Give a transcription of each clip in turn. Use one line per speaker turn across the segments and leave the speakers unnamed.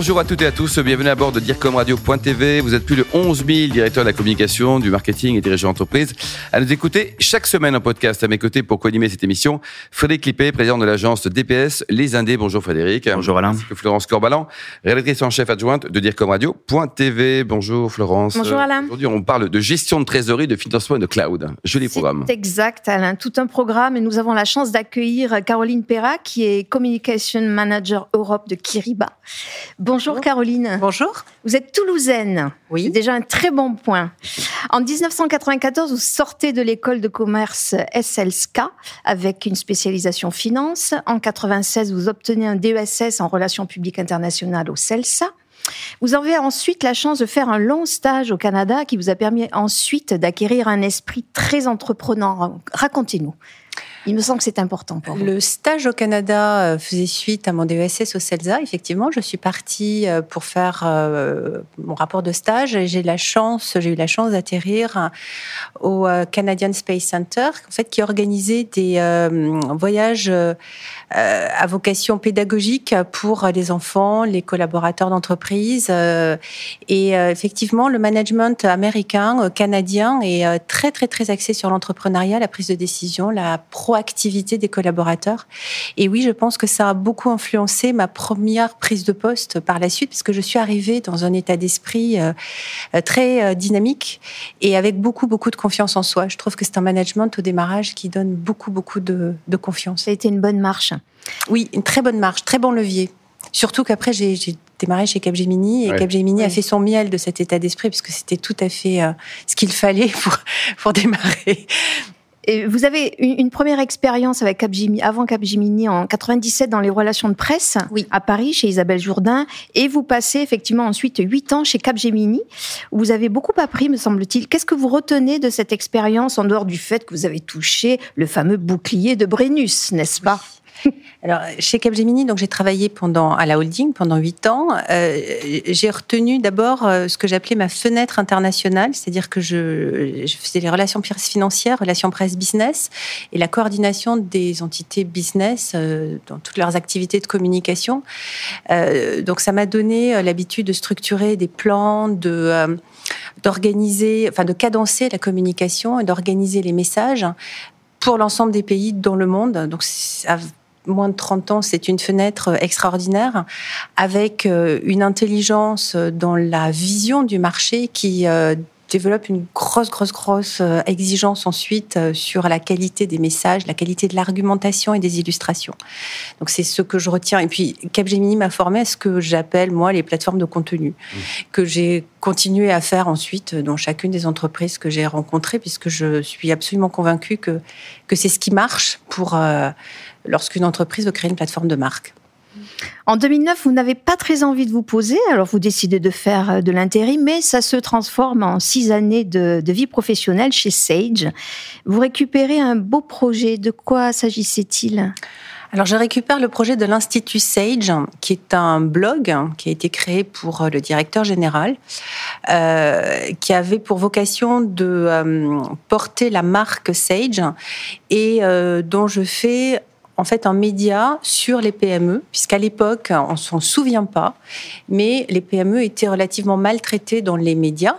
Bonjour à toutes et à tous, bienvenue à bord de DIRCOMRadio.tv. Vous êtes plus de 11 000 directeurs de la communication, du marketing et dirigeants d'entreprise à nous écouter chaque semaine en podcast. À mes côtés pour co-animer cette émission, Frédéric Lippé, président de l'agence DPS Les Indés. Bonjour Frédéric.
Bonjour Alain.
Florence Corbalan, rédactrice en chef adjointe de DIRCOMRadio.tv. Bonjour Florence.
Bonjour Alain.
Aujourd'hui, on parle de gestion de trésorerie, de financement et de cloud. Joli programme.
C'est exact Alain, tout un programme et nous avons la chance d'accueillir Caroline Perra qui est Communication Manager Europe de Kiriba. Bonjour, Caroline.
Bonjour.
Vous êtes toulousaine.
Oui.
C'est déjà un très bon point. En 1994, vous sortez de l'école de commerce SLSK avec une spécialisation finance. En 96, vous obtenez un DESS en relations publiques internationales au CELSA. Vous avez ensuite la chance de faire un long stage au Canada qui vous a permis ensuite d'acquérir un esprit très entreprenant. Racontez-nous. Il me semble que c'est important pour vous.
Le stage au Canada euh, faisait suite à mon DESS au CELSA. Effectivement, je suis partie euh, pour faire euh, mon rapport de stage et j'ai eu la chance d'atterrir au Canadian Space Center, qui organisait des voyages à vocation pédagogique pour les enfants, les collaborateurs d'entreprise. Et effectivement, le management américain, canadien est très, très, très axé sur l'entrepreneuriat, la prise de décision, la proactivité des collaborateurs. Et oui, je pense que ça a beaucoup influencé ma première prise de poste par la suite, puisque je suis arrivée dans un état d'esprit euh, euh, très euh, dynamique et avec beaucoup, beaucoup de confiance en soi. Je trouve que c'est un management au démarrage qui donne beaucoup, beaucoup de, de confiance.
Ça a été une bonne marche.
Oui, une très bonne marche, très bon levier. Surtout qu'après, j'ai démarré chez Capgemini et
Ouais.
Capgemini a fait son miel de cet état d'esprit puisque c'était tout à fait euh, ce qu'il fallait pour, pour démarrer.
Et vous avez une, une première expérience avec Capgemini, avant Capgemini en 97 dans les relations de presse
Oui.
à Paris chez Isabelle Jourdain et vous passez effectivement ensuite huit ans chez Capgemini où vous avez beaucoup appris me semble-t-il. Qu'est-ce que vous retenez de cette expérience en dehors du fait que vous avez touché le fameux bouclier de Brennus, n'est-ce pas?
Alors, chez Capgemini, donc j'ai travaillé pendant à la holding pendant huit ans. Euh, j'ai retenu d'abord euh, ce que j'appelais ma fenêtre internationale, c'est-à-dire que je, faisais les relations financières, relations presse business et la coordination des entités business euh, dans toutes leurs activités de communication. Donc, ça m'a donné l'habitude de structurer des plans, de d'organiser, enfin de cadencer la communication et d'organiser les messages pour l'ensemble des pays dans le monde. Donc, à moins de 30 ans, c'est une fenêtre extraordinaire avec euh, une intelligence dans la vision du marché qui euh, développe une grosse, grosse, grosse euh, exigence ensuite euh, sur la qualité des messages, la qualité de l'argumentation et des illustrations. Donc c'est ce que je retiens. Et puis Capgemini m'a formé à ce que j'appelle moi les plateformes de contenu, que j'ai continué à faire ensuite dans chacune des entreprises que j'ai rencontrées, puisque je suis absolument convaincue que, que c'est ce qui marche pour euh, lorsqu'une entreprise veut créer une plateforme de marque.
En 2009, vous n'avez pas très envie de vous poser, alors vous décidez de faire euh, de l'intérim, mais ça se transforme en six années de, de vie professionnelle chez Sage. Vous récupérez un beau projet. De quoi s'agissait-il?
Alors, je récupère le projet de l'Institut Sage, qui est un blog qui a été créé pour euh, le directeur général, euh, qui avait pour vocation de euh, porter la marque Sage et euh, dont je fais en fait un média sur les PME, puisqu'à l'époque, on s'en souvient pas, mais les PME étaient relativement maltraitées dans les médias.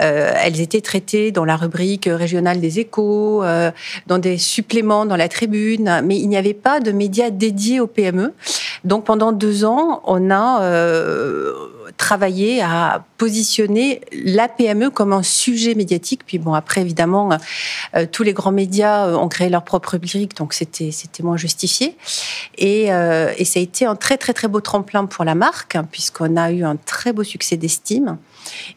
Euh, elles étaient traitées dans la rubrique régionale des échos, euh, dans des suppléments dans la tribune, mais il n'y avait pas de médias dédiés aux PME. Donc pendant deux ans, on a euh, travaillé à positionner la PME comme un sujet médiatique. Puis bon, après évidemment, euh, tous les grands médias euh, ont créé leur propre rubrique, donc c'était moins justifié. Et, euh, et ça a été un très très très beau tremplin pour la marque, hein, puisqu'on a eu un très beau succès d'estime.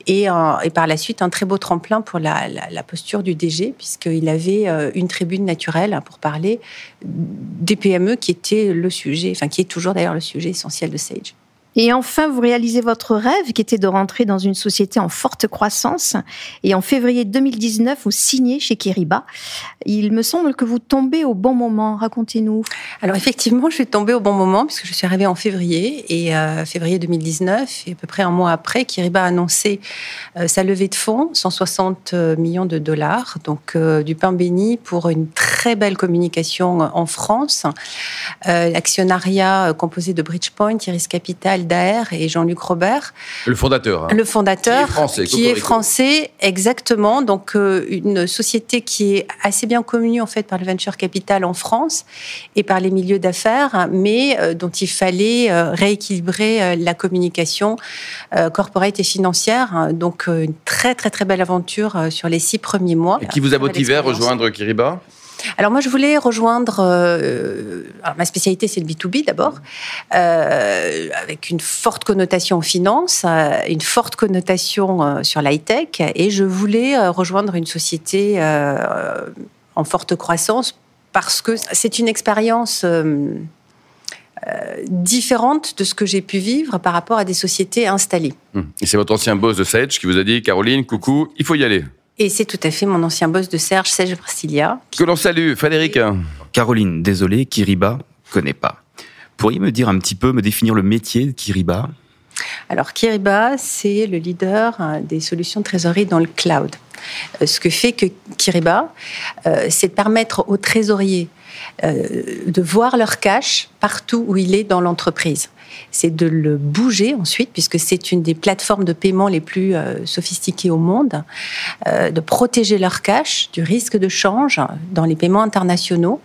Et, par la suite, un très beau tremplin pour la, la, posture du DG, puisqu'il avait une tribune naturelle pour parler des PME qui était le sujet, enfin qui est toujours d'ailleurs le sujet essentiel de Sage.
Et enfin, vous réalisez votre rêve qui était de rentrer dans une société en forte croissance. Et en février 2019, vous signez chez Kiriba. Il me semble que vous tombez au bon moment. Racontez-nous.
Alors effectivement, je suis tombée au bon moment puisque je suis arrivée en février et euh, février 2019 et à peu près un mois après, Kiriba a annoncé euh, sa levée de fonds, 160 euh, millions de dollars, donc du pain béni pour une très belle communication en France. L'actionnariat composé de Bridgepoint, Iris Capital, Daer et Jean-Luc Robert.
Le fondateur.
Hein. Le fondateur. Qui est français. Qui est français, exactement. Donc une société qui est assez bien connue en fait par le venture capital en France et par les milieux d'affaires, mais euh, dont il fallait euh, rééquilibrer euh, la communication corporate et financière. Donc une très très très belle aventure sur les six premiers mois.
Et qui vous a motivé à rejoindre Kiriba?
Alors moi, je voulais rejoindre. ma spécialité, c'est le B2B d'abord, avec une forte connotation en finance, une forte connotation sur l'high tech, et je voulais rejoindre une société en forte croissance parce que c'est une expérience euh, euh, différente de ce que j'ai pu vivre par rapport à des sociétés installées.
Hum. Et c'est votre ancien boss de Sage qui vous a dit, Caroline, coucou, il faut y aller.
Et c'est tout à fait mon ancien boss de Serge, Serge Brasilia.
Que l'on salue, Frédéric.
Caroline, désolé, Kiriba, connais pas. Pourriez me dire un petit peu, me définir le métier de Kiriba?
Alors Kiriba, c'est le leader euh, des solutions de trésorerie dans le cloud. Euh, ce que fait que Kiriba, euh, c'est de permettre aux trésoriers euh, de voir leur cash partout où il est dans l'entreprise c'est de le bouger ensuite, puisque c'est une des plateformes de paiement les plus sophistiquées au monde, de protéger leur cash du risque de change dans les paiements internationaux,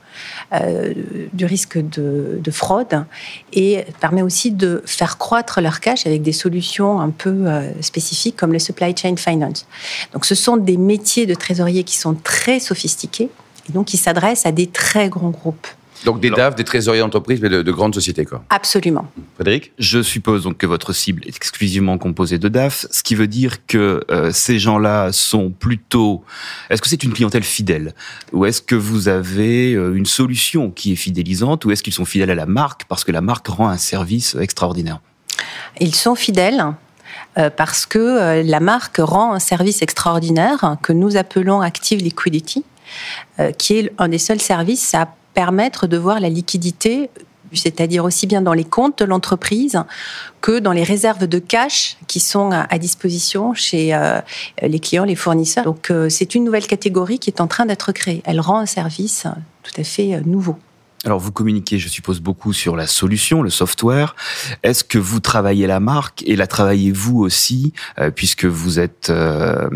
du risque de, de, fraude, et permet aussi de faire croître leur cash avec des solutions un peu spécifiques comme le supply chain finance. Donc ce sont des métiers de trésorier qui sont très sophistiqués et donc qui s'adressent à des très grands groupes.
Donc des DAF, des trésoriers d'entreprise, mais de, grandes sociétés, quoi.
Absolument.
Frédéric?
Je suppose donc que votre cible est exclusivement composée de DAF, ce qui veut dire que euh, ces gens-là sont plutôt... Est-ce que c'est une clientèle fidèle? Ou est-ce que vous avez euh, une solution qui est fidélisante Ou est-ce qu'ils sont fidèles à la marque parce que la marque rend un service extraordinaire?
Ils sont fidèles euh, parce que la marque rend un service extraordinaire que nous appelons Active Liquidity, qui est un des seuls services à permettre de voir la liquidité c'est-à-dire aussi bien dans les comptes de l'entreprise que dans les réserves de cash qui sont à disposition chez les clients, les fournisseurs. Donc c'est une nouvelle catégorie qui est en train d'être créée. Elle rend un service tout à fait nouveau.
Alors vous communiquez, je suppose, beaucoup sur la solution, le software. Est-ce que vous travaillez la marque et la travaillez-vous aussi, euh, puisque vous êtes, euh,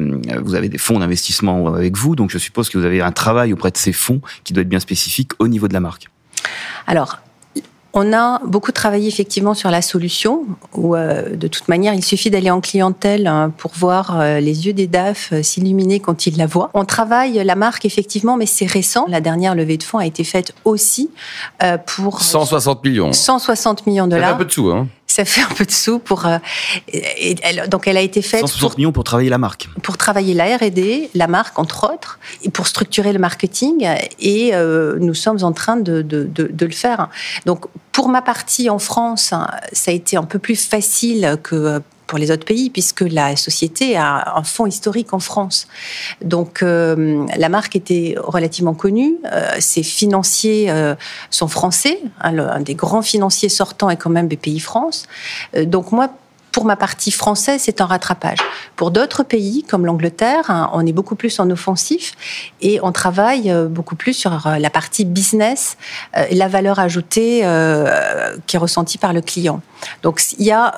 vous avez des fonds d'investissement avec vous, donc je suppose que vous avez un travail auprès de ces fonds qui doit être bien spécifique au niveau de la marque.
Alors, on a beaucoup travaillé effectivement sur la solution, où euh, de toute manière, il suffit d'aller en clientèle hein, pour voir euh, les yeux des DAF euh, s'illuminer quand ils la voient. On travaille la marque effectivement, mais c'est récent. La dernière levée de fonds a été faite aussi pour
160 millions.
160 millions de dollars.
un peu de sous, hein
ça fait un peu de sous pour. elle, donc, elle a été faite.
160 millions pour travailler la marque.
Pour travailler la R&D, la marque entre autres, et pour structurer le marketing. Et nous sommes en train de, de, de, le faire. Donc, pour ma partie en France, ça a été un peu plus facile que pour les autres pays, puisque la société a un fonds historique en France. Donc euh, la marque était relativement connue, euh, ses financiers euh, sont français, hein, un des grands financiers sortants est quand même BPI France. donc moi, pour ma partie française, c'est un rattrapage. Pour d'autres pays, comme l'Angleterre, hein, on est beaucoup plus en offensif et on travaille beaucoup plus sur la partie business la valeur ajoutée qui est ressentie par le client. Donc, il y a,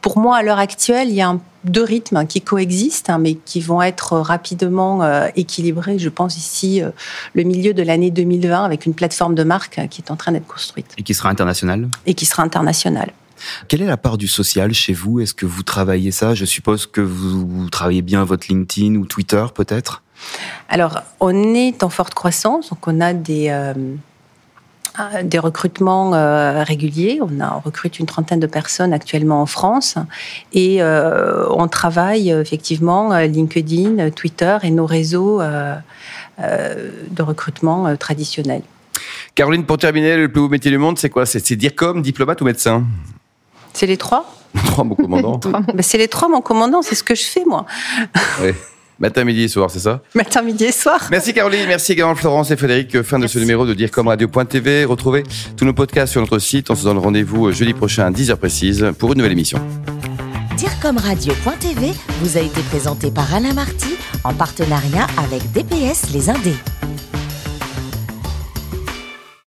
pour moi, à l'heure actuelle, il y a deux rythmes qui coexistent, hein, mais qui vont être rapidement équilibrés, je pense, ici, le milieu de l'année 2020, avec une plateforme de marque qui est en train d'être construite.
Et qui sera internationale?
Et qui sera internationale.
Quelle est la part du social chez vous? Est-ce que vous travaillez ça? Je suppose que vous, travaillez bien votre LinkedIn ou Twitter peut-être?
Alors, on est en forte croissance, donc on a des... Euh, des recrutements euh, réguliers. On, a, recrute une trentaine de personnes actuellement en France et euh, on travaille effectivement LinkedIn, Twitter et nos réseaux de recrutement traditionnels.
Caroline, pour terminer, le plus beau métier du monde, c'est quoi? C'est dire comme diplomate ou médecin?
C'est les trois
Trois, mon commandant.
Ben, c'est les trois, mon commandant, c'est ce que je fais, moi.
Oui. Matin, midi et soir, c'est ça
Matin, midi et soir.
Merci Caroline, merci également Florence et Frédéric. Fin de ce numéro de DireComRadio.tv. Retrouvez tous nos podcasts sur notre site. On se donne rendez-vous jeudi prochain à 10h précise pour une nouvelle émission.
Direcomradio.tv vous a été présenté par Alain Marty en partenariat avec DPS Les Indés.